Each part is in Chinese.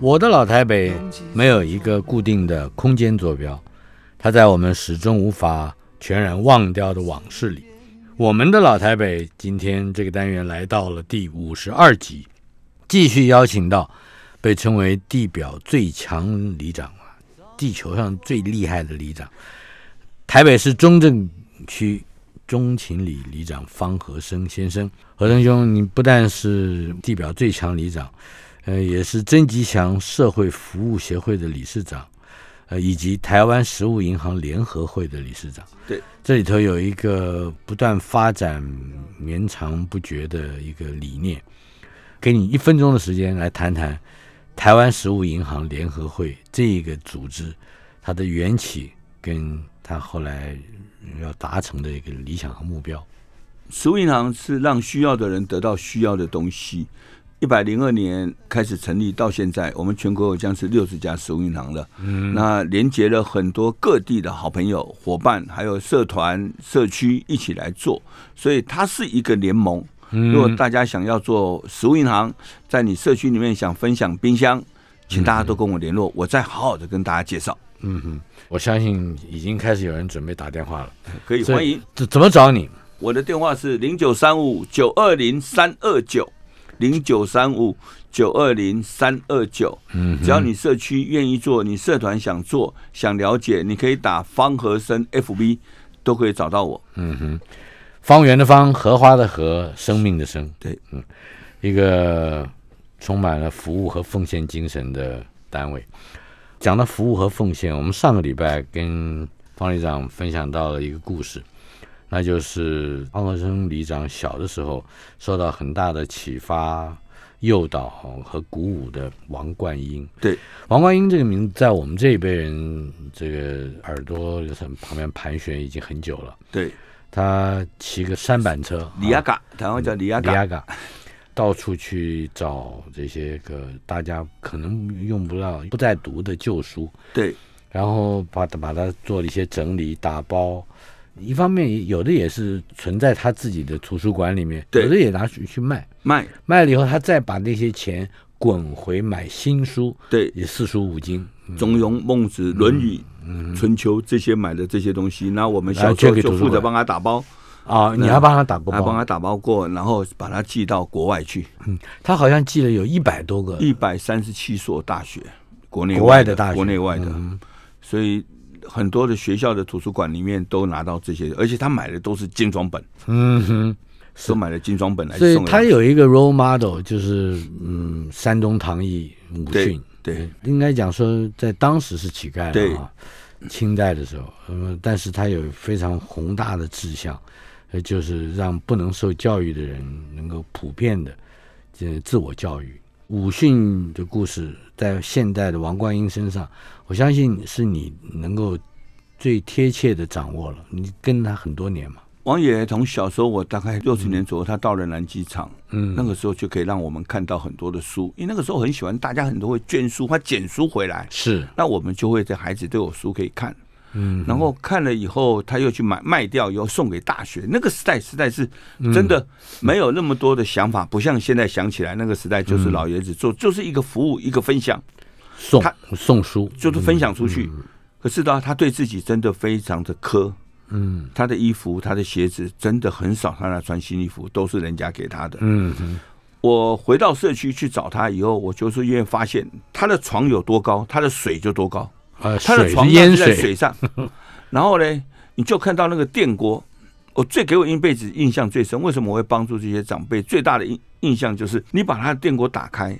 我的老台北没有一个固定的空间坐标，它在我们始终无法全然忘掉的往事里。我们的老台北今天这个单元来到了第五十二集，继续邀请到被称为地表最强里长啊，地球上最厉害的里长，台北市中正区中情里里长方和生先生。和生兄，你不但是地表最强里长。呃，也是曾吉祥社会服务协会的理事长，呃，以及台湾食物银行联合会的理事长。对，这里头有一个不断发展、绵长不绝的一个理念。给你一分钟的时间来谈谈台湾食物银行联合会这一个组织，它的缘起跟它后来要达成的一个理想和目标。食物银行是让需要的人得到需要的东西。一百零二年开始成立到现在，我们全国有将是六十家食物银行了。嗯，那连接了很多各地的好朋友、伙伴，还有社团、社区一起来做，所以它是一个联盟。如果大家想要做食物银行，在你社区里面想分享冰箱，请大家都跟我联络，我再好好的跟大家介绍。嗯哼，我相信已经开始有人准备打电话了，可以欢迎。怎怎么找你？我的电话是零九三五九二零三二九。零九三五九二零三二九，嗯，只要你社区愿意做，你社团想做、想了解，你可以打方和生 FB，都可以找到我。嗯哼，方圆的方，荷花的荷，生命的生，对，嗯，一个充满了服务和奉献精神的单位。讲到服务和奉献，我们上个礼拜跟方里长分享到了一个故事。那就是方和生里长小的时候受到很大的启发、诱导和鼓舞的王冠英。对，王冠英这个名字在我们这一辈人这个耳朵旁边盘旋已经很久了。对，他骑个三板车，李亚嘎，台湾叫李亚嘎，到处去找这些个大家可能用不到、不再读的旧书。对，然后把把它做了一些整理、打包。一方面有的也是存在他自己的图书馆里面，有的也拿去去卖，卖。卖了以后，他再把那些钱滚回买新书，对，也四书五经，《中庸》《孟子》《论语》《春秋》这些买的这些东西，那我们小时候就负责帮他打包。啊，你还帮他打过包，帮他打包过，然后把他寄到国外去。嗯，他好像寄了有一百多个，一百三十七所大学，国内国外的大学，国内外的，所以。很多的学校的图书馆里面都拿到这些，而且他买的都是精装本，嗯哼，都买了精装本来送。所以他有一个 role model，就是嗯，山东唐毅武训，对，应该讲说在当时是乞丐了啊，清代的时候，嗯，但是他有非常宏大的志向，呃，就是让不能受教育的人能够普遍的这自我教育。武训的故事在现代的王冠英身上。我相信是你能够最贴切的掌握了，你跟他很多年嘛。王爷从小时候，我大概六十年左右，他到了南机场，嗯，那个时候就可以让我们看到很多的书，因为那个时候很喜欢，大家很多会捐书或捡书回来，是，那我们就会在孩子都有书可以看，嗯，然后看了以后，他又去买卖掉，以后送给大学。那个时代实在是真的没有那么多的想法，不像现在想起来，那个时代就是老爷子做，就是一个服务，一个分享。送送书就是分享出去，可是呢，他对自己真的非常的苛。嗯，他的衣服、他的鞋子真的很少，他来穿新衣服都是人家给他的。嗯，我回到社区去找他以后，我就是因为发现他的床有多高，他的水就多高。呃，他的床淹在水上，然后呢，你就看到那个电锅，我最给我一辈子印象最深，为什么我会帮助这些长辈？最大的印印象就是，你把他的电锅打开，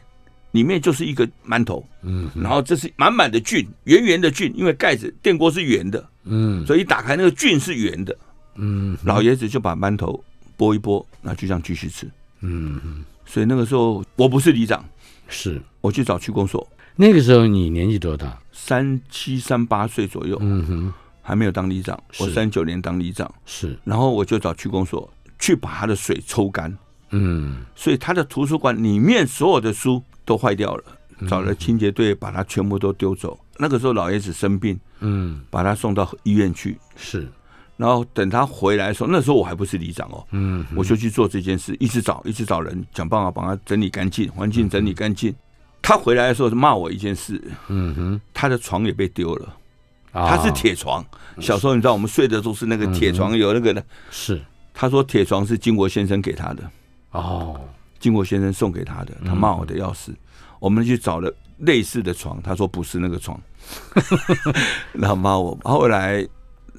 里面就是一个馒头，嗯然后这是满满的菌，圆圆的菌，因为盖子电锅是圆的，嗯。所以一打开那个菌是圆的。嗯。老爷子就把馒头剥一剥，那就这样继续吃。嗯，所以那个时候我不是里长，是。我去找区公所，那个时候你年纪多大？三七三八岁左右，嗯哼，还没有当里长。我三九年当里长，是。然后我就找区公所去把他的水抽干，嗯。所以他的图书馆里面所有的书都坏掉了，找了清洁队把它全部都丢走。那个时候老爷子生病，嗯。把他送到医院去，是。然后等他回来的时候，那时候我还不是里长哦，嗯我就去做这件事，一直找，一直找人，想办法把它整理干净，环境整理干净。他回来的时候骂我一件事，嗯哼，他的床也被丢了，啊。他是铁床。小时候你知道我们睡的都是那个铁床，有那个的。是。他说铁床是金国先生给他的，哦金国先生送给他的，他骂我的要死。我们去找了类似的床，他说不是那个床，然后骂我。后来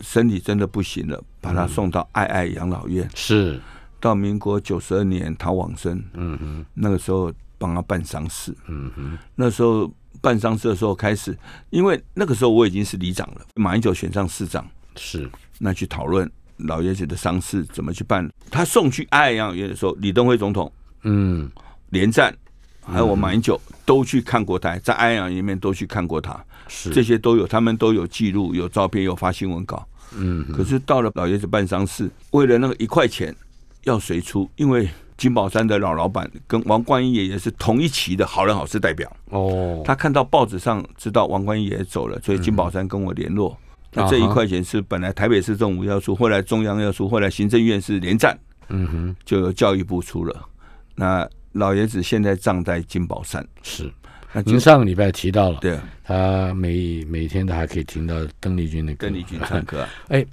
身体真的不行了，把他送到爱爱养老院。是到民国九十二年他往生，嗯哼那个时候帮他办丧事。嗯哼那时候办丧事的时候开始，因为那个时候我已经是里长了，马英九选上市长，是那去讨论老爷子的丧事怎么去办。他送去爱爱养老院的时候，李登辉总统嗯连战，还有我马英九都去看过他，在爱爱养老院里面都去看过他，是这些都有，他们都有记录、有照片、有发新闻稿。嗯可是到了老爷子办丧事，为了那个一块钱要谁出？因为金宝山的老老板跟王冠英爷爷是同一期的好人好事代表。哦他看到报纸上知道王冠英也走了，所以金宝山跟我联络。那这一块钱是本来台北市政府要出，后来中央要出，后来行政院是连战，嗯哼就由教育部出了。那老爷子现在葬在金宝山，是。那金您上个礼拜提到了，对他每每天都还可以听到邓丽君的歌。邓丽君唱歌 哎，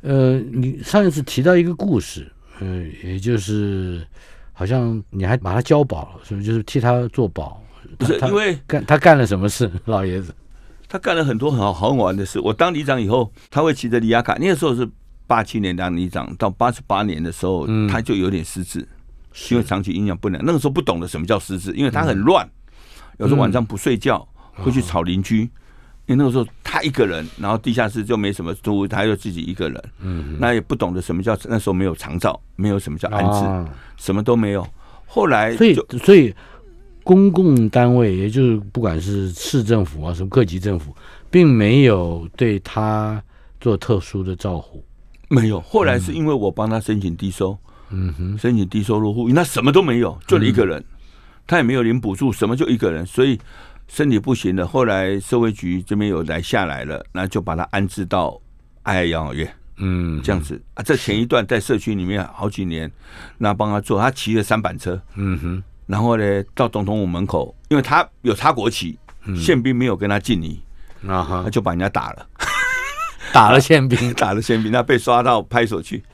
呃，你上一次提到一个故事，呃，也就是好像你还把他交保，是不是？就是替他做保。不是他因为干他干了什么事？老爷子，他干了很多很好好玩的事。我当里长以后，他会骑着里亚卡，那个时候是八七年当里长，到八十八年的时候，嗯他就有点失智，因为长期营养不良。那个时候不懂得什么叫失智，因为他很乱，有时候晚上不睡觉，会去吵邻居。因为那个时候他一个人，然后地下室就没什么租，他就自己一个人，嗯，那也不懂得什么叫那时候没有长照，没有什么叫安置，啊什么都没有。后来所以所以公共单位，也就是不管是市政府啊，什么各级政府，并没有对他做特殊的照顾。没有。后来是因为我帮他申请低收，嗯哼，申请低收入户，那什么都没有，就一个人，他也没有领补助，什么就一个人，所以身体不行了。后来社会局这边有来下来了，那就把他安置到爱爱养老院。嗯，这样子。啊。这前一段在社区里面好几年，那帮他做，他骑了三板车，嗯哼，然后呢到总统府门口，因为他有插国旗，嗯。宪兵没有跟他敬礼，啊哈。他，就把人家打了，打了宪兵，打了宪兵，他被抓到派出所去，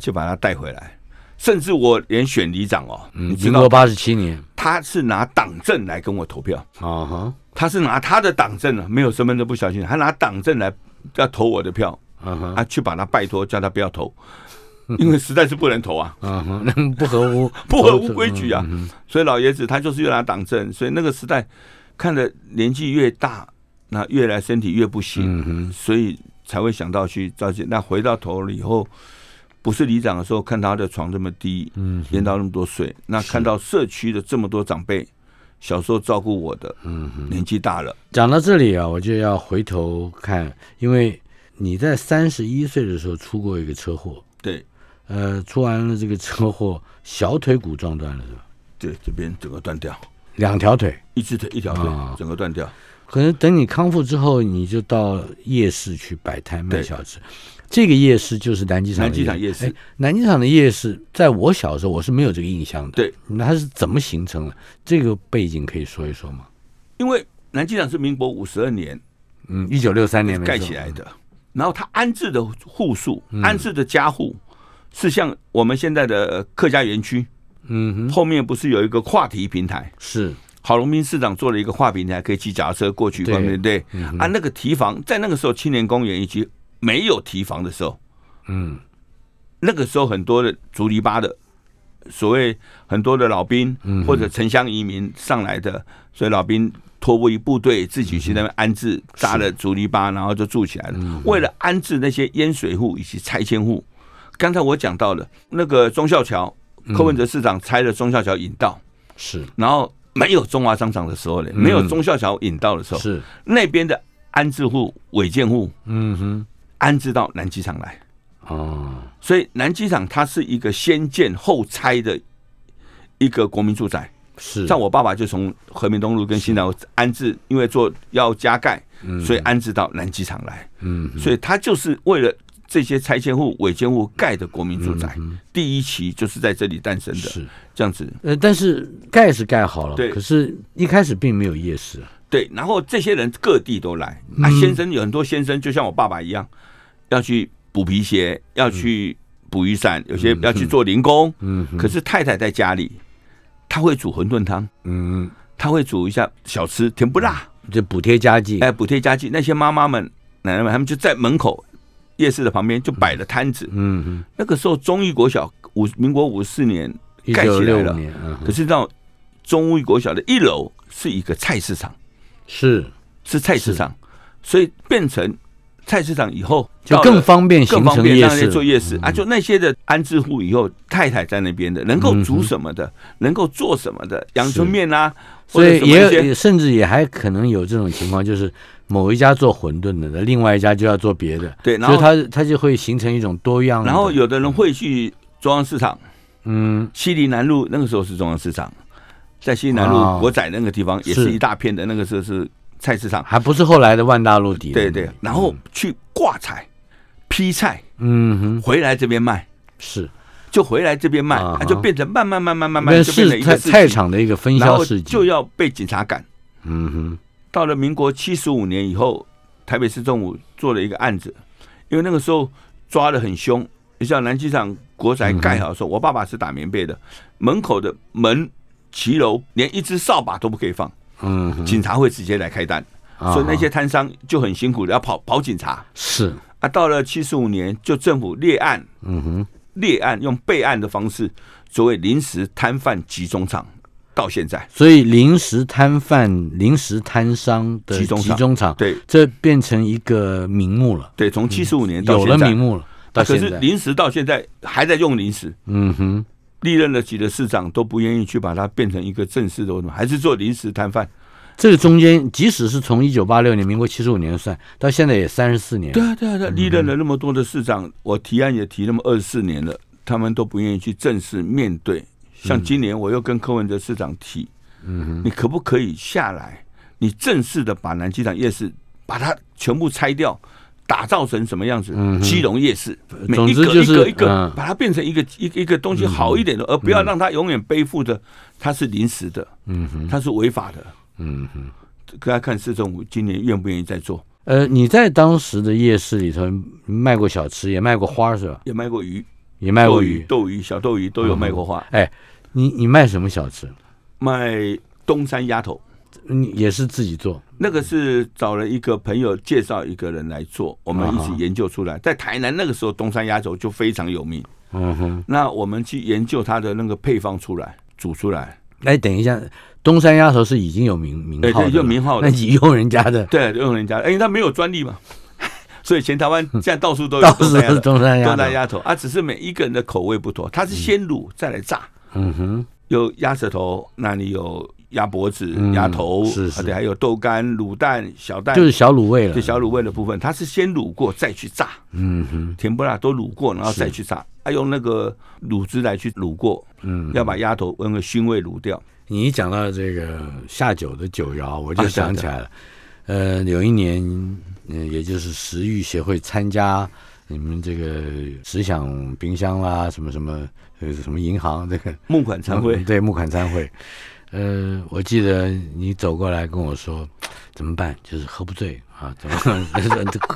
就把他带回来。甚至我连选里长哦，嗯，你知道民国八十七年，他是拿党证来跟我投票，啊哈，他是拿他的党证啊，没有身份证不小心，他拿党证来要投我的票，啊哈，啊，去把他拜托，叫他不要投，因为实在是不能投啊，啊哈，那不合乎 不合乎规矩啊。所以老爷子他就是又拿党证，所以那个时代看着年纪越大，那越来身体越不行，嗯，所以才会想到去召集。那回到头了以后，不是里长的时候，看他的床这么低，嗯淹到那么多水，那看到社区的这么多长辈，小时候照顾我的，嗯。年纪大了，讲到这里啊，我就要回头看，因为你在三十一岁的时候出过一个车祸，对呃，出完了这个车祸，小腿骨撞断了是吧？对，这边整个断掉，两条腿，一只腿一条腿啊整个断掉。可能等你康复之后，你就到夜市去摆摊卖小吃。这个夜市就是南机场南机场夜市。哎南机场的夜市，在我小时候我是没有这个印象的。对，那它是怎么形成的？这个背景可以说一说吗？因为南机场是民国五十二年嗯，一九六三年盖起来。的，然后它安置的户数、嗯。安置的家户是像我们现在的客家园区。嗯哼，后面不是有一个跨题平台？是，郝龙斌市长做了一个跨平台，可以骑脚踏车过去，对。不对。嗯啊，那个提防在那个时候青年公园以及没有提防的时候，嗯。那个时候很多的竹篱笆的，所谓很多的老兵或者城乡移民上来的，所以老兵托付一部队自己去那边安置，扎了竹篱笆，然后就住起来了。为了安置那些淹水户以及拆迁户，刚才我讲到了那个忠孝桥，柯文哲市长拆了忠孝桥引道，是。然后没有中华商场的时候呢，没有忠孝桥引道的时候，是，那边的安置户、违建户嗯哼，安置到南机场来。哦，所以南机场它是一个先建后拆的一个国民住宅。是，像我爸爸就从和平东路跟新南安置，因为做要加盖，所以安置到南机场来。嗯，所以他就是为了这些拆迁户、违建户盖的国民住宅，第一期就是在这里诞生的。是，这样子，呃，但是盖是盖好了，对可是一开始并没有夜市啊，对。然后这些人各地都来。啊，先生有很多先生，就像我爸爸一样，要去补皮鞋，要去补雨伞，有些要去做零工。嗯可是太太在家里，她会煮馄饨汤，嗯，她会煮一下小吃，甜不辣，就补贴家计，哎，补贴家计。那些妈妈们、奶奶们，他们就在门口夜市的旁边就摆了摊子。嗯嗯，那个时候，中义国小五民国五十四年一盖起来了，嗯。哼，可是到中义国小的一楼是一个菜市场，是。是菜市场，所以变成菜市场以后就更方便形成夜市。做夜市。啊，就那些的安置户以后太太在那边的，能够煮什么的，能够做什么的，阳春面啊，或所以也也甚至也还可能有这种情况，就是某一家做馄饨的，那另外一家就要做别的，对，然所以后它它就会形成一种多样。然后有的人会去中央市场，嗯。西林南路那个时候是中央市场，在西南哦。路国仔那个地方也是是。一大片的，那个时候是菜市场，还不是后来的万大路底，对对，然后去挂菜、批菜嗯哼。回来这边卖，是，就回来这边卖，就变成慢慢慢慢慢慢就变成菜一个菜场的一个分销市集，就要被警察赶。嗯哼。到了民国七十五年以后，台北市政府做了一个案子，因为那个时候抓的很凶。你像南机场国宅盖好的时候，我爸爸是打棉被的，门口的门、骑楼连一只扫把都不可以放，嗯，警察会直接来开单，啊。所以那些摊商就很辛苦的要跑跑警察。是，啊，到了七十五年，就政府列案，嗯哼，列案用备案的方式，所谓临时摊贩集中场，到现在，所以临时摊贩、临时摊商的集中场集中场，对这变成一个名目了，对，从七十五年到有现在，了名目了，到啊可是临时到现在还在用临时，嗯哼，历任的几个市长都不愿意去把它变成一个正式的，还是做临时摊贩。这个中间，即使是从一九八六年、民国七十五年算，到现在也三十四年，对啊，对啊，对啊，历任了那么多的市长，我提案也提那么二十四年了，他们都不愿意去正式面对。像今年我又跟柯文哲市长提，嗯，你可不可以下来，你正式的把南机场夜市把它全部拆掉，打造成什么样子？基隆夜市，每一个总之就是一个一个嗯把它变成一个一个一个东西好一点的，而不要让它永远背负着它是临时的，嗯哼，它是违法的。嗯哼。大家看市政府今年愿不愿意再做？呃，你在当时的夜市里头卖过小吃，也卖过花是吧？也卖过鱼，也卖过鱼、鱼。斗鱼、小斗鱼都有卖过花，哎，你你卖什么小吃？卖东山鸭头。你也是自己做？那个是找了一个朋友介绍一个人来做，我们一起研究出来。在台南那个时候，东山鸭头就非常有名。嗯哼。那我们去研究它的那个配方出来，煮出来。哎，等一下，东山鸭头是已经有名名号对，号的了，就名号的。那你用人家的，对，用人家的，因为他没有专利嘛，所以全台湾现在到处都有 到东山鸭东山鸭东头。山鸭头啊，只是每一个人的口味不同，它是先卤再来炸。嗯哼，有鸭舌头，那里有鸭脖子、嗯鸭头，是是而且还有豆干、卤蛋、小蛋，就是小卤味了。这小卤味的部分，它是先卤过再去炸，嗯哼，甜不辣都卤过，然后再去炸，啊，用那个卤汁来去卤过，嗯，要把鸭头用个熏味卤掉。你一讲到这个下酒的酒肴，我就啊想起来了。呃，有一年，嗯、也就是食欲协会参加你们这个食享冰箱啦，什么什么呃什么银行这个募款餐会嗯，对募款餐会。呃，我记得你走过来跟我说，怎么办？就是喝不醉啊，怎么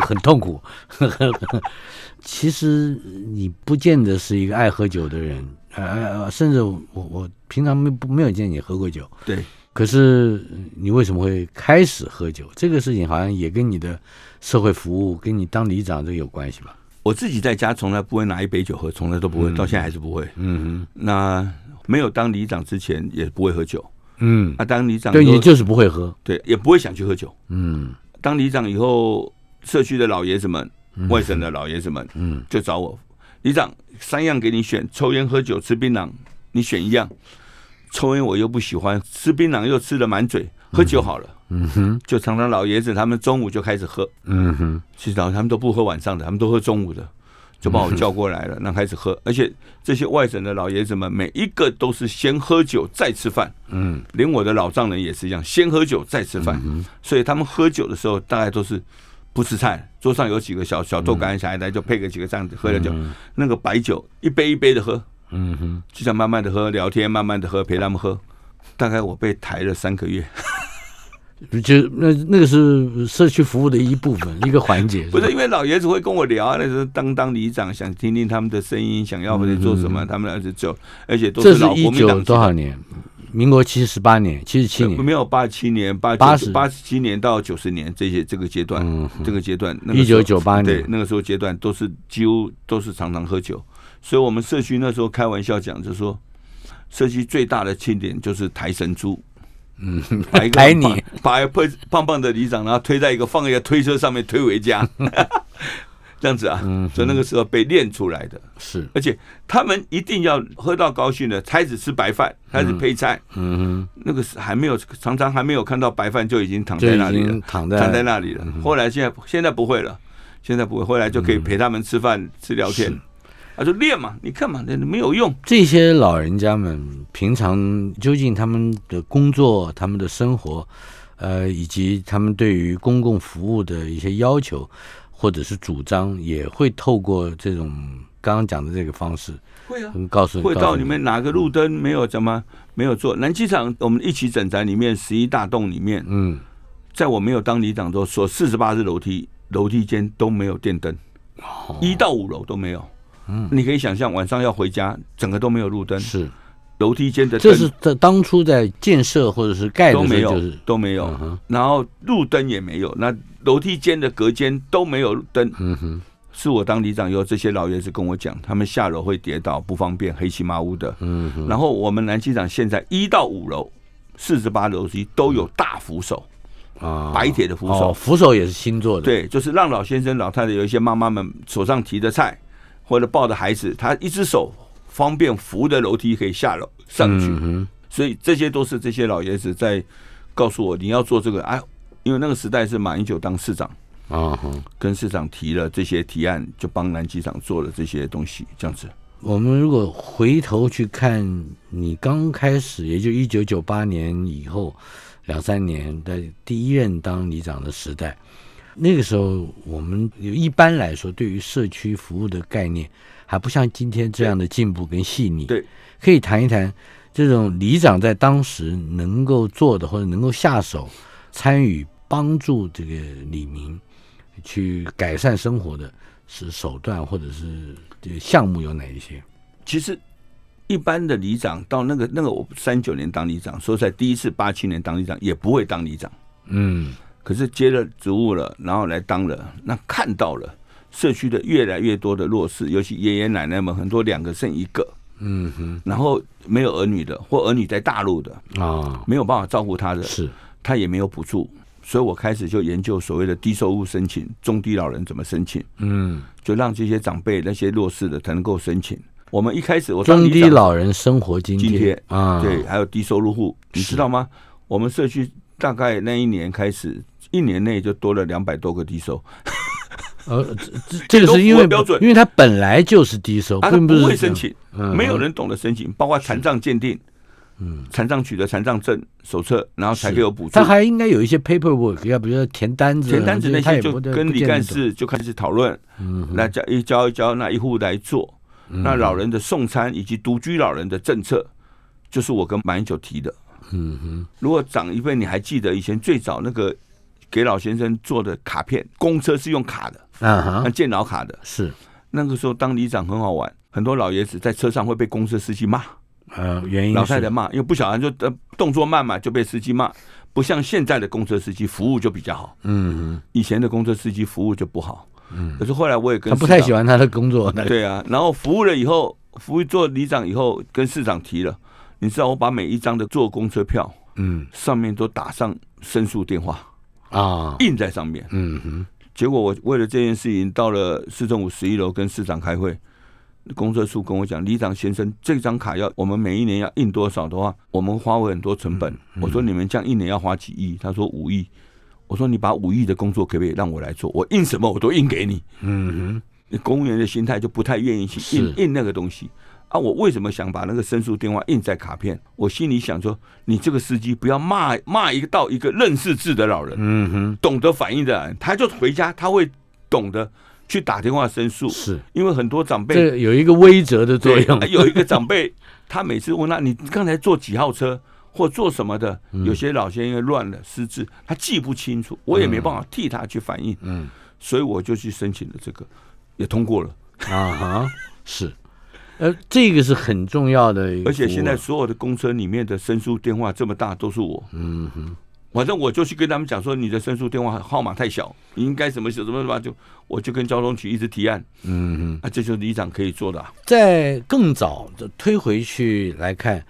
很痛苦。其实你不见得是一个爱喝酒的人，呃呃，甚至我我平常没不没有见你喝过酒，对，可是你为什么会开始喝酒？这个事情好像也跟你的社会服务，跟你当里长这个有关系吧？我自己在家从来不会拿一杯酒喝，从来都不会，到现在还是不会。嗯那没有当里长之前也不会喝酒，嗯，啊，当里长对，你就是不会喝，对也不会想去喝酒。嗯。当里长以后，社区的老爷子们、外省的老爷子们嗯。就找我，里长三样给你选：抽烟、喝酒、吃槟榔，你选一样。抽烟我又不喜欢，吃槟榔又吃的满嘴，喝酒好了。嗯哼，就常常老爷子他们中午就开始喝，嗯哼，其实他们都不喝晚上的，他们都喝中午的，就把我叫过来了，那开始喝。而且这些外省的老爷子们，每一个都是先喝酒再吃饭，嗯。连我的老丈人也是一样，先喝酒再吃饭。所以他们喝酒的时候，大概都是不吃菜，桌上有几个小小豆干，小孩来就配个几个这样子喝了酒，那个白酒一杯一杯的喝，嗯哼，就这样慢慢的喝，聊天，慢慢的喝，陪他们喝。大概我被抬了三个月，就那那个是社区服务的一部分，一个环节，不是因为老爷子会跟我聊啊，那时候当当里长，想听听他们的声音，想要或者做什么，他们儿子走，而且都这是老一九国民党多少年？民国七十八年、七十七年、没有八七年、八八十八十七年到九十年这些这个阶段，嗯这个阶段，那个时候1998年对那个时候阶段都是几乎都是常常喝酒，所以我们社区那时候开玩笑讲，就说社区最大的庆典就是抬神猪，嗯，把一个抬你，把一个胖胖胖的里长，然后推在一个放一个推车上面推回家，这样子啊，嗯所以那个时候被练出来的，是，而且他们一定要喝到高兴的，开始吃白饭，开始配菜。嗯那个是还没有，常常还没有看到白饭就已经躺在那里了，躺在躺在那里了。后来现在现在不会了，现在不会，后来就可以陪他们吃饭、吃聊天。他说练嘛，你看嘛，那没有用。这些老人家们平常究竟他们的工作、他们的生活，呃，以及他们对于公共服务的一些要求或者是主张，也会透过这种刚刚讲的这个方式，会啊，嗯告诉会到你们哪个路灯没有怎么没有做。南机场我们一起整宅里面十一大栋里面，嗯，在我没有当里长之后，所四十八只楼梯楼梯间都没有电灯，哦一到五楼都没有。嗯，你可以想象晚上要回家，整个都没有路灯，是，楼梯间的这是在当初在建设或者是盖的都没有，时候就是，都没有嗯，然后路灯也没有，那楼梯间的隔间都没有灯。嗯哼，是我当里长以后，这些老爷子跟我讲，他们下楼会跌倒，不方便，黑漆麻乌的。嗯哼，然后我们南机场现在一到五楼，四十八楼梯都有大扶手，啊，白铁的扶手。哦扶手也是新做的，，对，就是让老先生、老太太有一些妈妈们手上提着菜或者抱着孩子，他一只手方便扶着楼梯可以下楼上去。嗯，所以这些都是这些老爷子在告诉我，你要做这个。哎，因为那个时代是马英九当市长，啊。跟市长提了这些提案，就帮南机场做了这些东西，这样子。我们如果回头去看你刚开始，也就一九九八年以后两三年的第一任当里长的时代，那个时候我们一般来说对于社区服务的概念还不像今天这样的进步跟细腻。对，可以谈一谈这种里长在当时能够做的或者能够下手参与帮助这个李明去改善生活的是手段或者是这个项目有哪一些？其实一般的里长到那个那个，我三九年当里长，说在第一次八七年当里长也不会当里长，嗯可是接了职务了，然后来当了，那看到了社区的越来越多的弱势，尤其爷爷奶奶们很多两个剩一个，嗯哼然后没有儿女的或儿女在大陆的，啊，没有办法照顾他的，是。他也没有补助，所以我开始就研究所谓的低收入申请、中低老人怎么申请，嗯，就让这些长辈那些弱势的才能够申请。我们一开始我当中低老人生活津津贴啊，对，还有低收入户，你知道吗？我们社区大概那一年开始，一年内就多了两百多个低收，呃，这这 这个是因为标准。因为它本来就是低收，啊，他并不会申，请，嗯。没有人懂得申请，包括残障鉴定，嗯，残障取得残障证手册，然后才给我补助。他。还应该有一些 paperwork，要比如说填单子啊，填单子那些就跟李干，事就开始讨论，嗯那交一交一交，那一户来做。那老人的送餐以及独居老人的政策，就是我跟马英九提的。嗯哼，如果长一辈，你还记得以前最早那个给老先生做的卡片，公车是用卡的，啊哈，那健老卡的。是。那个时候当里长很好玩，很多老爷子在车上会被公车司机骂，呃，原因老太太骂，因为不小心就呃动作慢嘛，就被司机骂。不像现在的公车司机服务就比较好，嗯以前的公车司机服务就不好。嗯。可是后来我也跟他不太喜欢他的工作，对啊，然后服务了以后，服务做里长以后，跟市长提了，你知道我把每一张的坐公车票嗯。上面都打上申诉电话，啊，印在上面。嗯哼，结果我为了这件事情，到了市政府十一楼跟市长开会，公社处跟我讲，李长先生，这张卡要我们每一年要印多少的话，我们花费很多成本。我说你们这样一年要花几亿？他说五亿。我说你把五亿的工作可不可以让我来做？我印什么我都印给你。嗯哼公务员的心态就不太愿意去印印那个东西啊！我为什么想把那个申诉电话印在卡片？我心里想说，你这个司机不要骂骂一个到一个认识字的老人，，嗯哼，懂得反应的人，他就回家他会懂得去打电话申诉，是因为很多长辈这有一个威责的作用，有一个长辈，他每次问他你刚才坐几号车或坐什么的，嗯有些老先生乱了失智，他记不清楚，我也没办法替他去反映，嗯所以我就去申请了这个，也通过了。啊哈，是，呃，这个是很重要的而且现在所有的公车里面的申诉电话这么大，都是我。嗯哼，反正我就去跟他们讲说，你的申诉电话号码太小，你应该怎么怎么什么，就我就跟交通局一直提案嗯哼。啊，这就是里长可以做的、啊。在更早的推回去来看，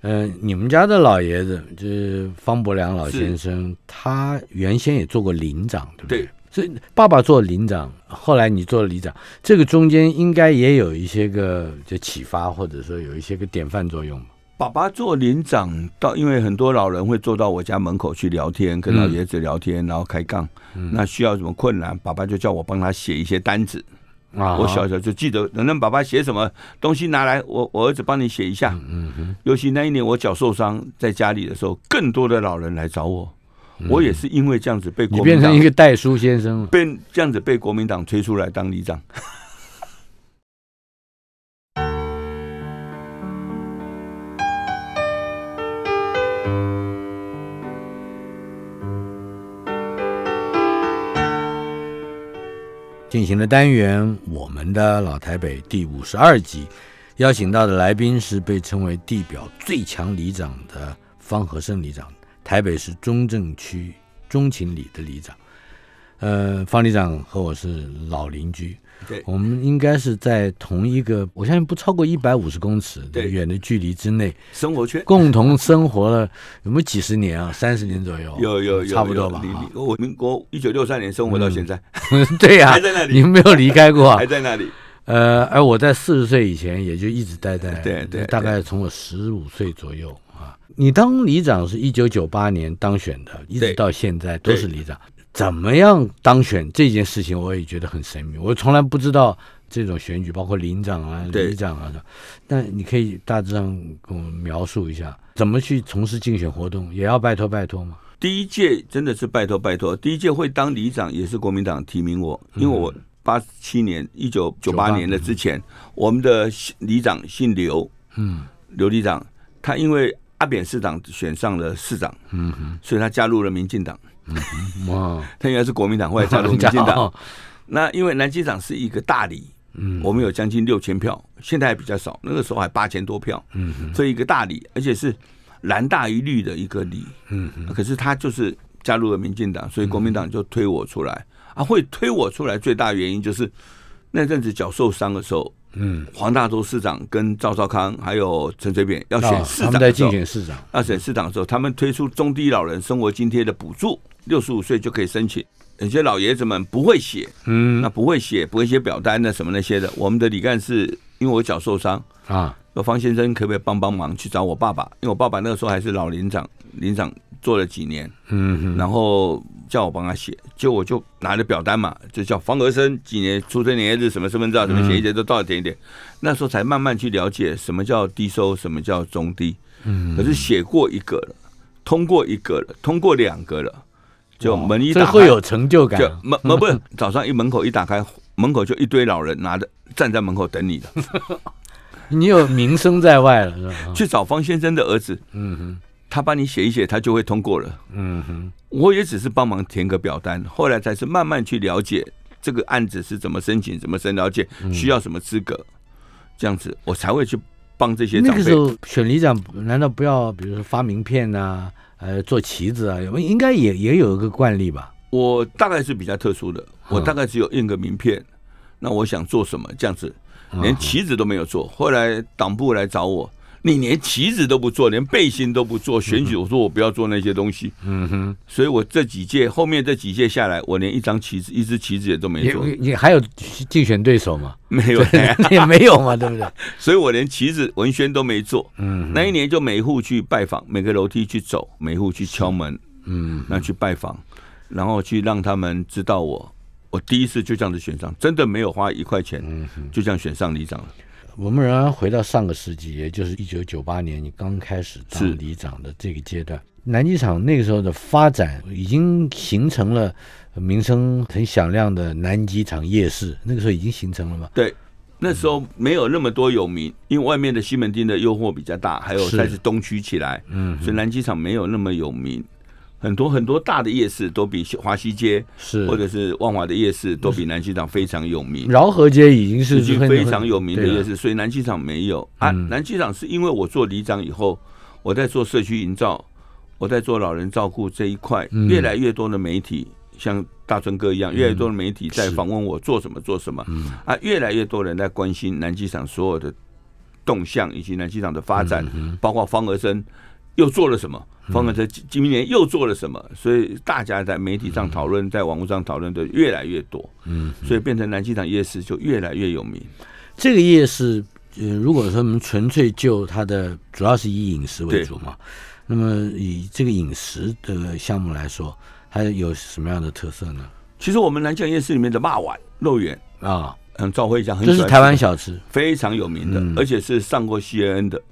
呃，你们家的老爷子就是方伯良老先生，他原先也做过领长，对不对？对所以爸爸做领长，后来你做了里长，这个中间应该也有一些个就启发，或者说有一些个典范作用嘛。爸爸做领长到，因为很多老人会坐到我家门口去聊天，跟老爷子聊天，然后开杠。那需要什么困难，爸爸就叫我帮他写一些单子。啊，我小时候就记得，能让爸爸写什么东西拿来，我我儿子帮你写一下。嗯哼，尤其那一年我脚受伤，在家里的时候，更多的老人来找我。我也是因为这样子被你国民党变成一个代书先生了。被这样子被国民党推出来当里长。进行的单元，我们的老台北第五十二集，邀请到的来宾是被称为地表最强里长的方和胜里长，台北市中正区中情里的里长。呃，方里长和我是老邻居，对我们应该是在同一个，我相信不超过一百五十公尺的对远的距离之内，生活圈共同生活了有没有几十年啊？三十年左右，有有有差不多吧。我民国一九六三年生活到现在，对呀、还在那里你没有离开过啊 还。在那里。呃，而我在四十岁以前也就一直待在，对对大概从我十五岁左右啊。你当里长是一九九八年当选的，一直到现在都是里长。怎么样当选这件事情，我也觉得很神秘，我从来不知道这种选举，包括领长啊、对里长啊的。那你可以大致上跟我们描述一下，怎么去从事竞选活动，也要拜托拜托吗？第一届真的是拜托拜托，第一届会当里长也是国民党提名我，因为我八七年一九九八年的之前，我们的里长姓刘，嗯刘里长，他因为阿扁市长选上了市长，嗯哼，所以他加入了民进党，哇，他原来是国民党，后来加入民进党。那因为南机长是一个大里，嗯。我们有将近六千票，现在还比较少，那个时候还八千多票，嗯哼。所以一个大里，而且是蓝大于绿的一个里。嗯哼。可是他就是加入了民进党，所以国民党就推我出来、啊。会推我出来最大原因就是那阵子脚受伤的时候，嗯，黄大洲市长跟赵少康还有陈水扁要选啊市他们在竞选市长，要选市长的时候，他们推出中低老人生活津贴的补助，六十五岁就可以申请。有些老爷子们不会写，嗯那不会写，不会写表单的什么那些的。我们的李干事因为我脚受伤，啊，说方先生可不可以帮帮忙去找我爸爸？因为我爸爸那个时候还是老领长，领长做了几年，嗯哼，然后叫我帮他写，就我就拿着表单嘛，就叫方和生几年出生年月日、什么身份证什么写一写，都到了点一点。那时候才慢慢去了解什么叫低收，什么叫中低。嗯可是写过一个了，通过一个了，通过两个了，就门一打会有成就感就门门不是早上一门口一打开，门口就一堆老人拿着站在门口等你的，你有名声在外了，是吧？去找方先生的儿子，嗯哼，他帮你写一写，他就会通过了。嗯哼，我也只是帮忙填个表单，后来才是慢慢去了解这个案子是怎么申请，怎么申了解，嗯需要什么资格，这样子我才会去帮这些长辈那个时。候选里长，难道不要比如说发名片啊、呃，做旗子啊？有没有应该也也有一个惯例吧？我大概是比较特殊的，我大概只有印个名片，那我想做什么这样子，连旗子都没有做。后来党部来找我。你连旗子都不做，连背心都不做，选举我说我不要做那些东西。嗯哼，所以我这几届后面这几届下来，我连一张旗子、一支旗子也都没做。你你还有竞选对手吗？没有，也没有嘛，对不对？所以我连旗子、文宣都没做。嗯，那一年就每户去拜访，每个楼梯去走，每户去敲门。嗯，那去拜访，然后去让他们知道我。我第一次就这样子选上，真的没有花一块钱，就这样选上里长了。我们仍然回到上个世纪，也就是一九九八年，你刚开始当里长的这个阶段，南机场那个时候的发展已经形成了名声很响亮的南机场夜市，那个时候已经形成了吗？对，那时候没有那么多有名，因为外面的西门町的诱惑比较大，还有才是东区起来，嗯，所以南机场没有那么有名。很多很多大的夜市都比华西街是，或者是万华的夜市都比南机场非常有名。饶河街已经是非常有名的夜市，所以南机场没有。啊。南机场是因为我做里长以后，我在做社区营造，我在做老人照顾这一块，越来越多的媒体像大春哥一样，越来越多的媒体在访问我做什么做什么。啊，越来越多人在关心南机场所有的动向以及南机场的发展，包括方和生。又做了什么？方文哲今年又做了什么？所以大家在媒体上讨论，在网络上讨论的越来越多。嗯，所以变成南机场夜市就越来越有名。这个夜市，呃，如果说我们纯粹就它的主要是以饮食为主嘛，那么以这个饮食的项目来说，它有什么样的特色呢？其实我们南京夜市里面的骂碗肉圆啊，嗯，赵辉讲很这是台湾小吃，非常有名的，而且是上过 CNN 的。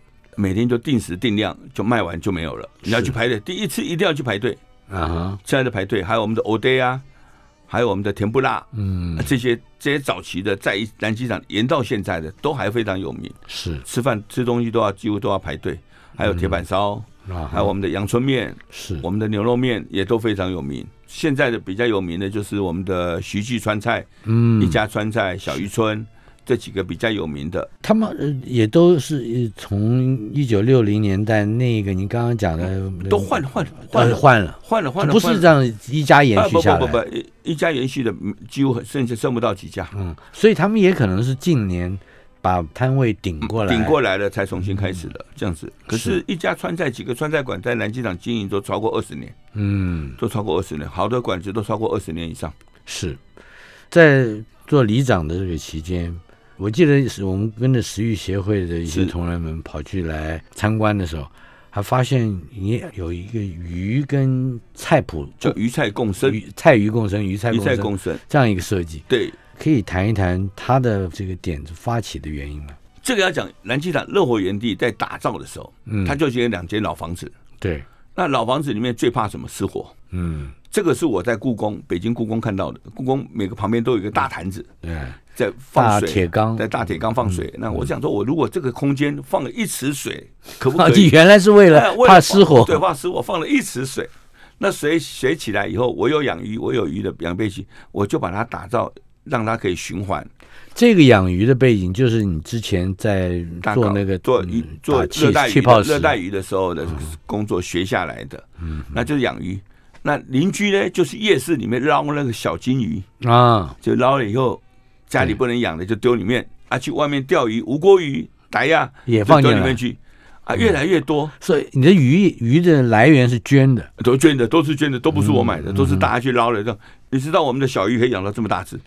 每天就定时定量，就卖完就没有了。你要去排队，第一次一定要去排队啊！现在的排队，还有我们的 o day 啊，还有我们的甜不辣，嗯，这些这些早期的在南机场延到现在的都还非常有名。是吃饭吃东西都要几乎都要排队，还有铁板烧，还有我们的阳春面，是我们的牛肉面也都非常有名。现在的比较有名的就是我们的徐记川菜，嗯，一家川菜小渔村。这几个比较有名的，他们也都是从一九六零年代那个你刚刚讲的都换换换换了换了换了，不是这样一家延续下来，不不不不，一家延续的几乎甚至剩不到几家，嗯，所以他们也可能是近年把摊位顶过来，顶过来了才重新开始的这样子。可是，一家川菜几个川菜馆在南机场经营都超过二十年，嗯，都超过二十年，好的馆子都超过二十年以上。是。在做里长的这个期间。我记得是我们跟着食育协会的一些同仁们跑去来参观的时候，还发现你有一个鱼跟菜谱，叫鱼菜共生，鱼菜鱼共生，鱼菜鱼菜共生这样一个设计。对，可以谈一谈它的这个点子发起的原因吗？这个要讲南机场热火园地在打造的时候，嗯，它就有两间老房子。对，那老房子里面最怕什么？失火。嗯，这个是我在故宫，北京故宫看到的。故宫每个旁边都有一个大坛子。对。在放水，铁缸在大铁缸放水。那我想说，我如果这个空间放了一池水，可不可以？原来是为了怕失火，对，怕失火。放了一池水，那水水起来以后，我有养鱼，我有鱼的养背景，我就把它打造，让它可以循环。这个养鱼的背景，就是你之前在做那个做鱼做热带鱼热带鱼的时候的工作学下来的。嗯，那就是养鱼。那邻居呢，就是夜市里面捞那个小金鱼啊，就捞了以后。家里不能养的就丢里面啊，去外面钓鱼，无锅鱼、白呀也放里面去啊，越来越多。所以你的鱼鱼的来源是捐的，都捐的，都是捐的，都不是我买的，都是大家去捞的。这你知道我们的小鱼可以养到这么大只？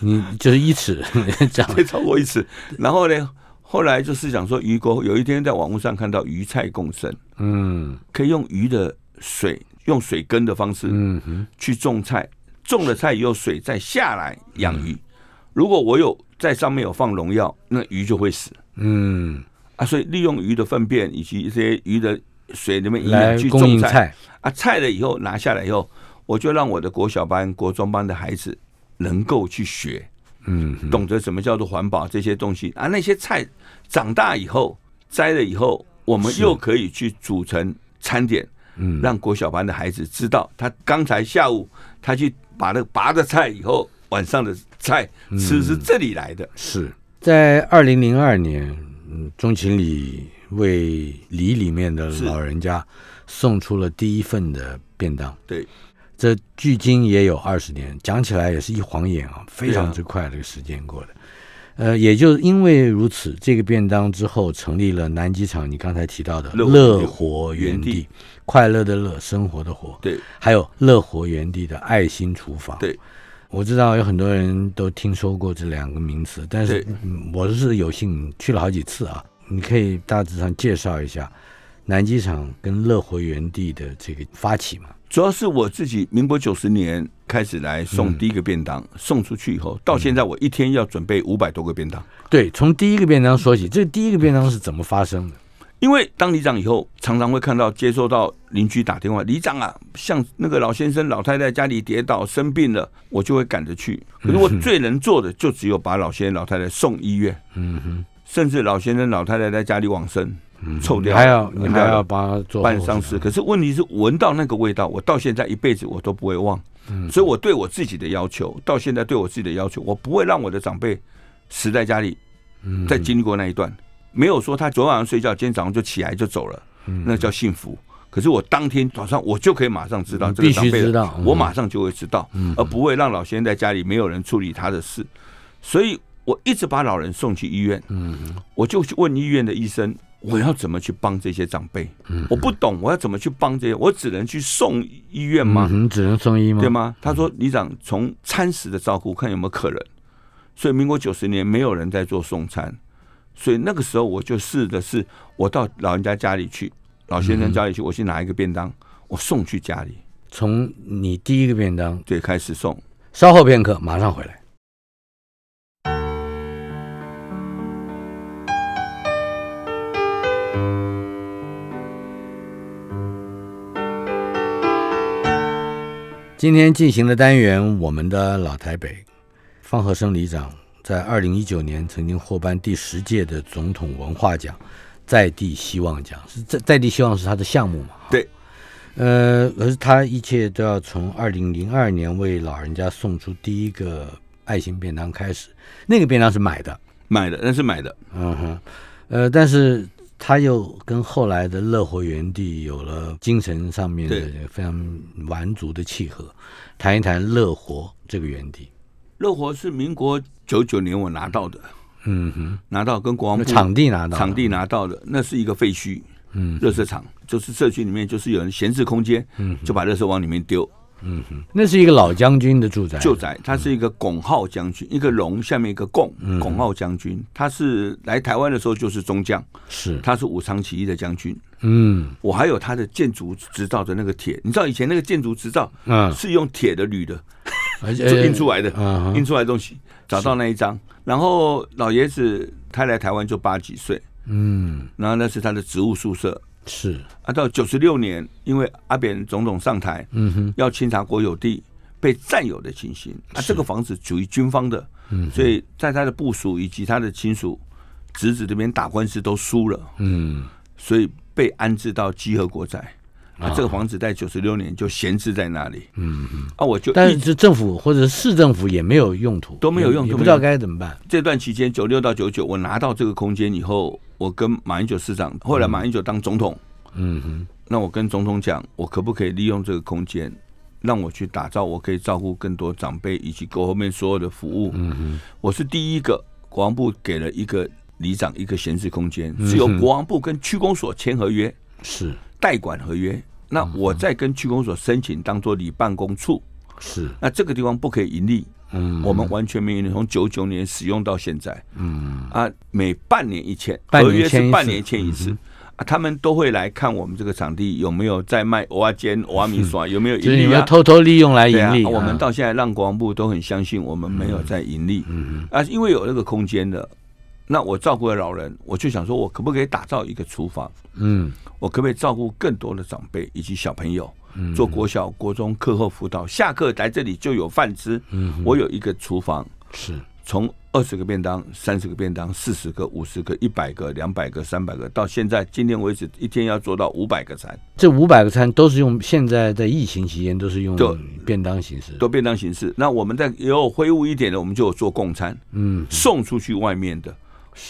你就是一尺，这样会超过一尺。然后呢，后来就是想说鱼钩，有一天在网络上看到鱼菜共生，嗯，可以用鱼的水，用水根的方式，嗯哼，去种菜，种了菜以后水再下来养鱼。如果我有在上面有放农药，那鱼就会死。嗯啊，所以利用鱼的粪便以及一些鱼的水里面营养去种菜啊，菜了以后拿下来以后，我就让我的国小班、国中班的孩子能够去学，嗯，懂得什么叫做环保这些东西啊。那些菜长大以后摘了以后，我们又可以去组成餐点，嗯，让国小班的孩子知道，他刚才下午他去把那个拔的菜以后。晚上的菜吃是这里来的，是在二零零二年，嗯，钟情里为里里面的老人家送出了第一份的便当。对，这距今也有二十年，讲起来也是一晃眼啊，非常之快，这个时间过的。呃，也就因为如此，这个便当之后成立了南机场，你刚才提到的乐乐活园地地，快乐的乐，生活的活，对还有乐活园地的爱心厨房。对，我知道有很多人都听说过这两个名词，但是我是有幸去了好几次啊。你可以大致上介绍一下南机场跟乐活园地的这个发起嘛？主要是我自己民国九十年开始来送嗯第一个便当，送出去以后，到现在我一天要准备五百多个便当。对，从第一个便当说起，这第一个便当是怎么发生的？因为当里长以后，常常会看到接收到邻居打电话，里长啊，像那个老先生、老太太家里跌倒生病了，我就会赶着去。可是我最能做的，就只有把老先生、老太太送医院，嗯哼，甚至老先生、老太太在家里往生，臭掉还要还要把它做办丧事。可是问题是，闻到那个味道，我到现在一辈子我都不会忘。所以我对我自己的要求，到现在对我自己的要求，我不会让我的长辈死在家里，嗯在经历过那一段，没有说他昨晚上睡觉，今天早上就起来就走了，嗯那叫幸福。可是我当天早上我就可以马上知道这个长辈我马上就会知道，而不会让老先生在家里没有人处理他的事。所以我一直把老人送去医院，嗯我就去问医院的医生，我要怎么去帮这些长辈？嗯我不懂，我要怎么去帮这些？我只能去送医院吗？嗯，只能送医吗？对？吗？他说，里长从餐食的照顾看有没有可能。所以民国九十年没有人在做送餐，所以那个时候我就试的是，我到老人家家里去，老先生家里去，我去拿一个便当，我送去家里，从你第一个便当，对，开始送。稍后片刻，马上回来。今天进行的单元，我们的老台北，方和生里长在二零一九年曾经获颁第十届的总统文化奖，在地希望奖是在在地希望是他的项目嘛？对，呃，可是他一切都要从二零零二年为老人家送出第一个爱心便当开始，那个便当是买的，买的，那是买的，嗯哼，呃，但是他又跟后来的乐活园地有了精神上面的非常完足的契合，谈一谈乐活这个园地。乐活是民国九九年我拿到的，嗯哼，拿到跟国防那部场地拿到，场地拿到的，那是一个废墟，嗯。热色场，就是社区里面就是有人闲置空间，嗯就把热色往里面丢。嗯哼，那是一个老将军的住宅，旧宅，他是一个巩浩将军，一个龙下面一个贡，嗯。巩浩将军，他是来台湾的时候就是中将，是，他是武昌起义的将军。嗯。我还有他的建筑执照的那个铁，你知道以前那个建筑执照嗯，是用铁的铝的，而且就印出来的，嗯。印出来的东西，找到那一张。然后老爷子他来台湾就八几岁，嗯。然后那是他的职务宿舍。是，啊，到九十六年，因为阿扁总统上台，嗯哼，要清查国有地被占有的情形。啊，这个房子属于军方的，嗯所以在他的部署以及他的亲属、侄子这边打官司都输了，嗯所以被安置到基和国宅。啊，这个房子在九十六年就闲置在那里。嗯嗯，啊，我就但是这政府或者市政府也没有用途，都没有用也不知道该怎么办。这段期间，九六到九九，我拿到这个空间以后，我跟马英九市长，后来马英九当总统，嗯哼，那我跟总统讲，我可不可以利用这个空间，让我去打造，我可以照顾更多长辈以及各后面所有的服务。嗯哼，我是第一个，国防部给了一个里长一个闲置空间，嗯是由国防部跟区公所签合约，是。代管合约。那嗯我再跟区公所申请当做里办公处，是，那这个地方不可以盈利，嗯，我们完全没盈利，从九九年使用到现在。嗯。啊，每半年一签，半合约是半年签一次。啊，他们都会来看我们这个场地有没有在卖蚵仔煎、蚵仔米线，有没有就是你们盈利啊？偷偷利用来盈利。，我们啊到现在让国防部都很相信我们没有在盈利。嗯。啊，因为有那个空间的，那我照顾了老人，我就想说，我可不可以打造一个厨房？嗯我可不可以照顾更多的长辈以及小朋友？嗯做国小、国中课后辅导，下课来这里就有饭吃。嗯，我有一个厨房，是从二十个便当、三十个便当、四十个、五十个、一百个、两百个、三百个，到现在今天为止，一天要做到五百个餐，这五百个餐都是用现在在疫情期间都是用对便当形式。都便当形式。那我们在也有恢复一点的，我们就有做供餐，嗯，送出去外面的，是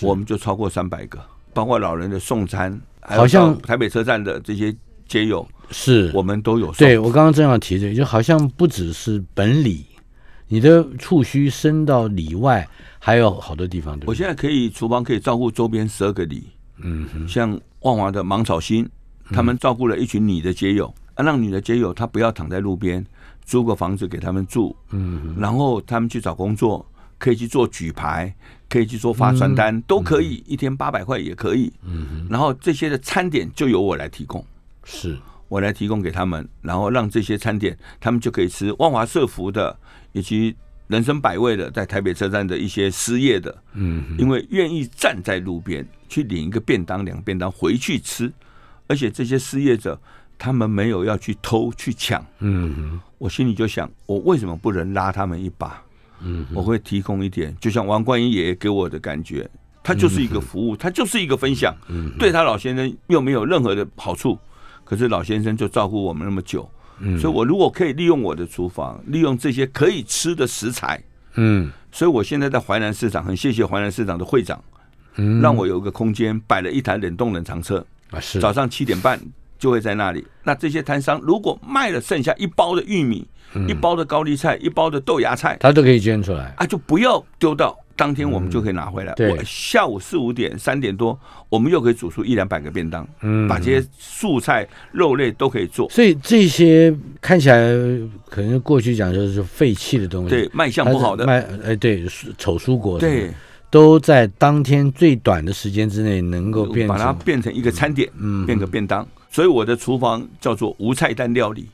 我们就超过三百个，包括老人的送餐，还有好像台北车站的这些街友，是。我们都有送。对我刚刚正要提这个，就好像不只是本里，你的触须伸到里外，还有好多地方。对不对？我现在可以厨房可以照顾周边十二个里，嗯哼，像万华的芒草心，他们照顾了一群女的街友，啊，让女的街友她不要躺在路边，租个房子给他们住，嗯然后他们去找工作，可以去做举牌，可以去做发传单，都可以，一天八百块也可以。嗯然后这些的餐点就由我来提供，是我来提供给他们，然后让这些餐点他们就可以吃。万华社福的以及人生百味的，在台北车站的一些失业的，嗯，因为愿意站在路边去领一个便当、两个便当回去吃，而且这些失业者他们没有要去偷去抢，嗯哼，我心里就想，我为什么不能拉他们一把？嗯，我会提供一点，就像王冠英爷爷给我的感觉，他就是一个服务，他就是一个分享，嗯对他老先生又没有任何的好处，可是老先生就照顾我们那么久，嗯。所以我如果可以利用我的厨房，利用这些可以吃的食材，嗯。所以我现在在淮南市场，很谢谢淮南市场的会长，嗯，让我有一个空间摆了一台冷冻冷藏车，啊是。早上七点半就会在那里。那这些摊商如果卖了剩下一包的玉米、一包的高丽菜、一包的豆芽菜，他都可以捐出来。啊，就不要丢到当天，我们就可以拿回来。对我下午四五点、三点多，我们又可以煮出一两百个便当，嗯把这些素菜、肉类都可以做。所以这些看起来可能过去讲就是废弃的东西，对，卖相不好的，卖哎对蔬丑蔬果对，都在当天最短的时间之内能够变把它成变成一个餐点，嗯变个便当。所以我的厨房叫做无菜单料理，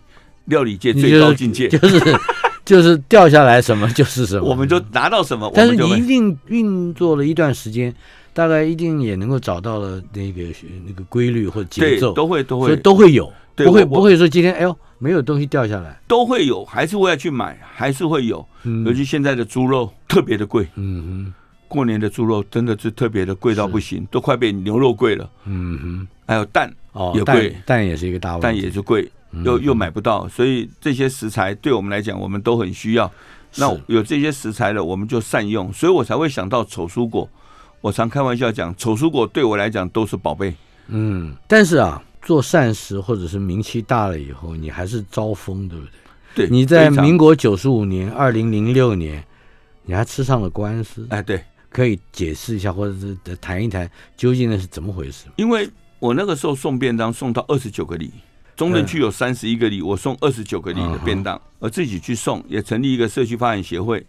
料理界最高境界。就是 就是掉下来什么就是什么，我们就拿到什么，我但是你们一定运作了一段时间，大概一定也能够找到了那个那个规律或者节奏，都会都所以会都会有，不会不会说今天哎呦没有东西掉下来，都会有，还是会要去买，还是会有。嗯。尤其现在的猪肉特别的贵，嗯过年的猪肉真的是特别的贵到不行，都快被牛肉贵了。嗯哼，还有蛋哦也贵蛋也是一个大问题，蛋也是贵，又嗯又买不到，所以这些食材对我们来讲，我们都很需要。那有这些食材了，我们就善用，所以我才会想到丑蔬果。我常开玩笑讲，丑蔬果对我来讲都是宝贝。嗯，但是啊，做膳食或者是名气大了以后，你还是招风，对不对？对，你在民国九十五年、二零零六年，你还吃上了官司，哎对，可以解释一下，或者是谈一谈究竟那是怎么回事？因为我那个时候送便当送到二十九个里，中正区有三十一个里，我送二十九个里的便当，而自己去送，也成立一个社区发展协会，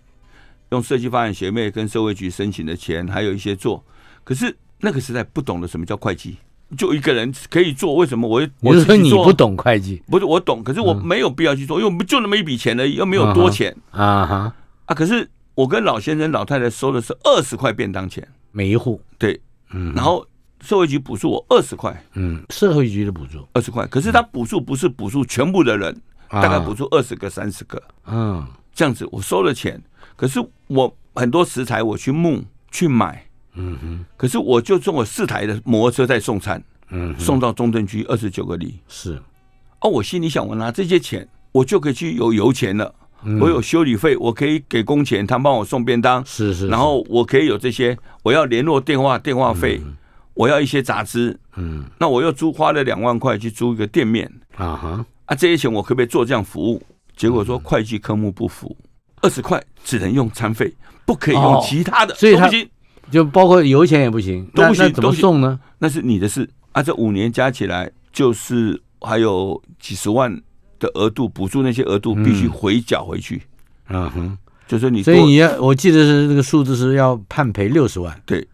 用社区发展协会跟社会局申请的钱，还有一些做。可是那个时代不懂得什么叫会计，就一个人可以做，为什么我你是说你不？懂会计不是我懂，可是我没有必要去做，因为我们就那么一笔钱而已，又没有多钱啊哈？啊。可是我跟老先生、老太太收的是二十块便当钱，每一户，对，嗯，然后社会局补助我二十块，嗯，社会局的补助，二十块。可是他补助不是补助全部的人，啊。大概补助二十个、三十个。嗯。这样子，我收了钱，可是我很多食材我去募去买，嗯哼。可是我就送我四台的摩托车在送餐，嗯哼，送到中正区二十九个里。是，哦，我心里想，我拿这些钱，我就可以去有油钱了，嗯我有修理费，我可以给工钱，他帮我送便当，是是，然后我可以有这些，我要联络电话电话费，我要一些杂志，嗯。那我又租花了两万块去租一个店面。啊哈，啊，这些钱我可不可以做这样服务？结果说会计科目不符，二十块只能用餐费，不可以用哦。其他的，所以他就包括油钱也不行，都不行怎么都送呢？那是你的事。啊。这五年加起来就是还有几十万的额度，补助那些额度必须回缴回去，嗯哼，就说你所以你要，我记得是那个数字是要判赔六十万，对。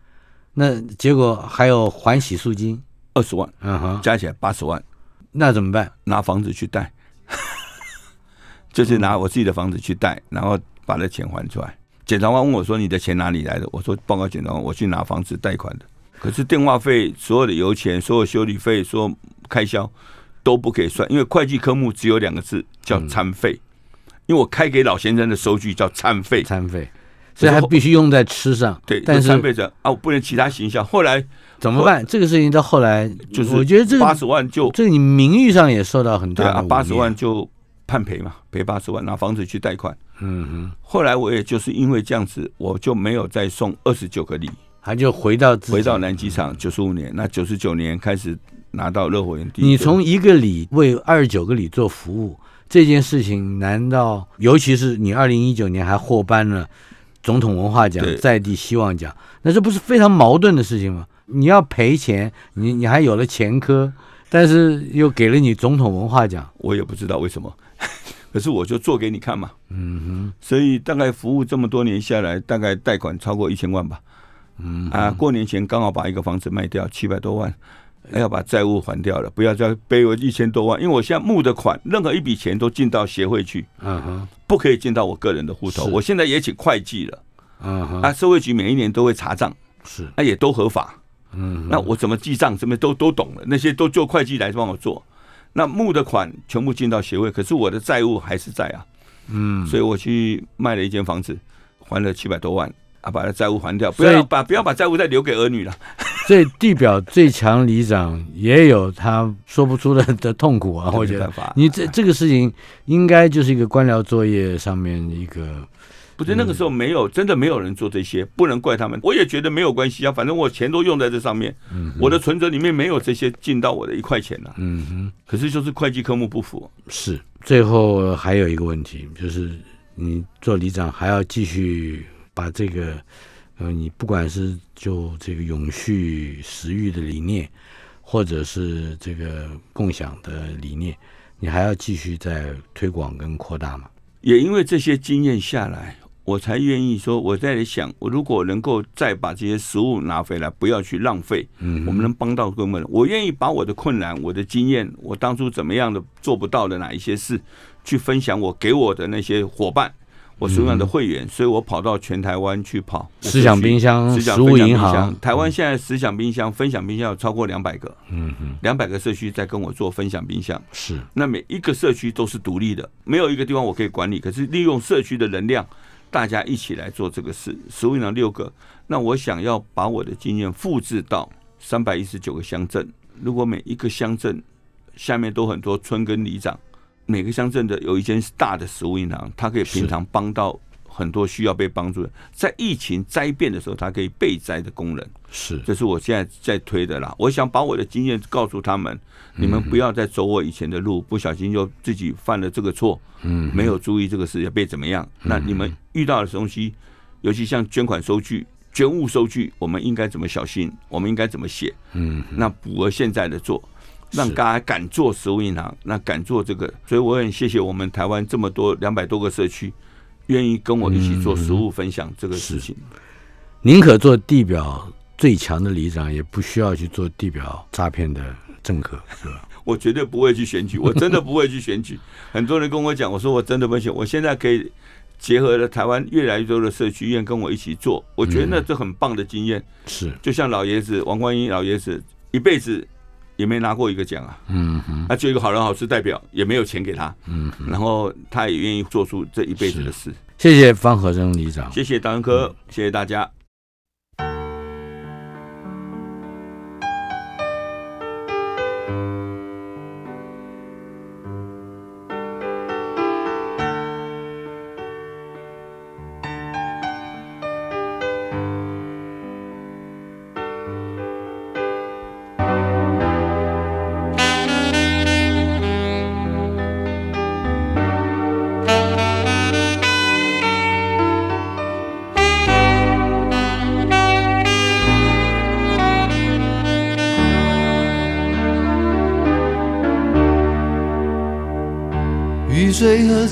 那结果还有还洗漱金，二十万嗯哼，加起来八十万，那怎么办？拿房子去贷，就是拿我自己的房子去贷，然后把那钱还出来。检察官问我说：“你的钱哪里来的？”我说：“报告检察官，我去拿房子贷款的。可是电话费、所有的油钱、所有修理费、所有开销都不可以算，因为会计科目只有两个字叫餐费。因为我开给老先生的收据叫餐费，餐费，所以还必须用在吃上。对，但是餐费者啊，我不能其他形象。后来怎么办？这个事情到后来，就是我觉得这个八十万就这个你名誉上也受到很大的八十蔑万就判赔嘛，赔八十万拿房子去贷款。嗯哼，后来我也就是因为这样子，我就没有再送二十九个礼，他就回到回到南机场九十五年，那九十九年开始拿到热火营第一。你从一个里为二十九个里做服务这件事情，难道尤其是你二零一九年还获颁了总统文化奖、在地希望奖，那这不是非常矛盾的事情吗？你要赔钱，你你还有了前科，但是又给了你总统文化奖，我也不知道为什么，可是我就做给你看嘛。嗯哼所以大概服务这么多年下来，大概贷款超过一千万吧。嗯啊，过年前刚好把一个房子卖掉，七百多万，要把债务还掉了，不要再背我一千多万，因为我现在募的款，任何一笔钱都进到协会去，嗯哼，不可以进到我个人的户头。我现在也请会计了，嗯哼，啊，社会局每一年都会查账，是，那、也都合法。嗯，那我怎么记账，什么都都懂了，那些都做会计来帮我做。那募的款全部进到协会，可是我的债务还是在啊，嗯，所以我去卖了一间房子，还了七百多万啊，把那债务还掉，不要把不要把债务再留给儿女了。所以地表最强里长也有他说不出的 的痛苦啊，我觉得你这这个事情应该就是一个官僚作业上面一个，不是那个时候没有，真的没有人做这些，不能怪他们。我也觉得没有关系啊，反正我钱都用在这上面，我的存折里面没有这些进到我的一块钱了、嗯哼，可是就是会计科目不符，是。最后还有一个问题，就是你做里长还要继续把这个，呃，你不管是就这个永续食育的理念，或者是这个共享的理念，你还要继续在推广跟扩大嘛？也因为这些经验下来，我才愿意说，我在想，我如果能够再把这些食物拿回来，不要去浪费，嗯我们能帮到更多人。我愿意把我的困难、我的经验，我当初怎么样的做不到的哪一些事，去分享我给我的那些伙伴。我所有的会员，所以我跑到全台湾去跑思想冰箱思想食物银行箱台湾现在思想冰箱、分享冰箱有超过两百个，嗯哼，两百个社区在跟我做分享冰箱。是，那每一个社区都是独立的，没有一个地方我可以管理。可是利用社区的能量，大家一起来做这个事。食物银行六个，那我想要把我的经验复制到三百一十九个乡镇。如果每一个乡镇下面都很多村跟里长，每个乡镇的有一间大的食物银行，它可以平常帮到很多需要被帮助的。在疫情灾变的时候，它可以备灾的功能。是，这是我现在在推的啦。我想把我的经验告诉他们，你们不要再走我以前的路，不小心就自己犯了这个错，嗯，没有注意这个事要被怎么样。那你们遇到的东西，尤其像捐款收据、捐物收据，我们应该怎么小心？我们应该怎么写？嗯，那补额现在的做，让大家敢做食物银行，那敢做这个。所以我很谢谢我们台湾这么多两百多个社区，愿意跟我一起做食物分享这个事情。宁可做地表最强的里长，也不需要去做地表诈骗的政客，是吧？我绝对不会去选举，我真的不会去选举。很多人跟我讲，我说我真的不会选。我现在可以结合了台湾越来越多的社区院跟我一起做，我觉得那这很棒的经验。是，就像老爷子王冠英老爷子一辈子也没拿过一个奖啊，嗯哼，他就一个好人好事代表，也没有钱给他，嗯，然后他也愿意做出这一辈子的事。谢谢方和生里长。谢谢达文科，谢谢大家。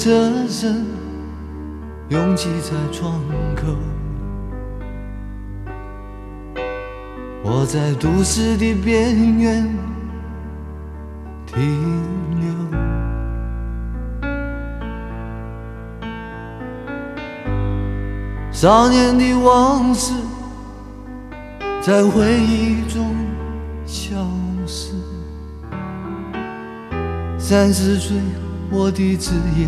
水和车声拥挤在窗口，我在都市的边缘停留。少年的往事在回忆中消失。三十岁，我的职业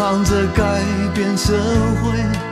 忙，着改变社会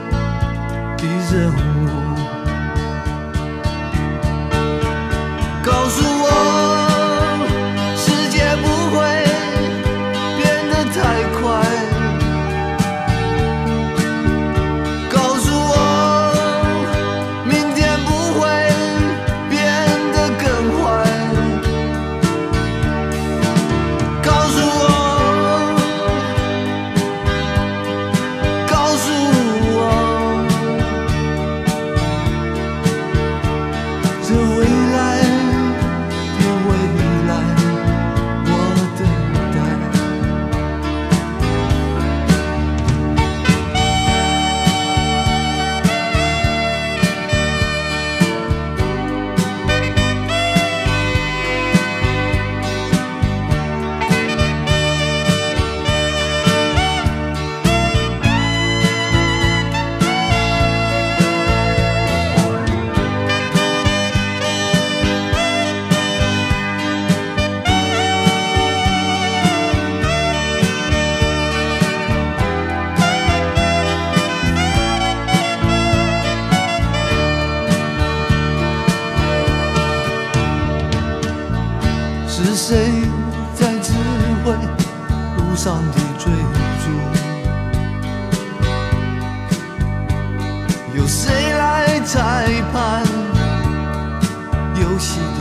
游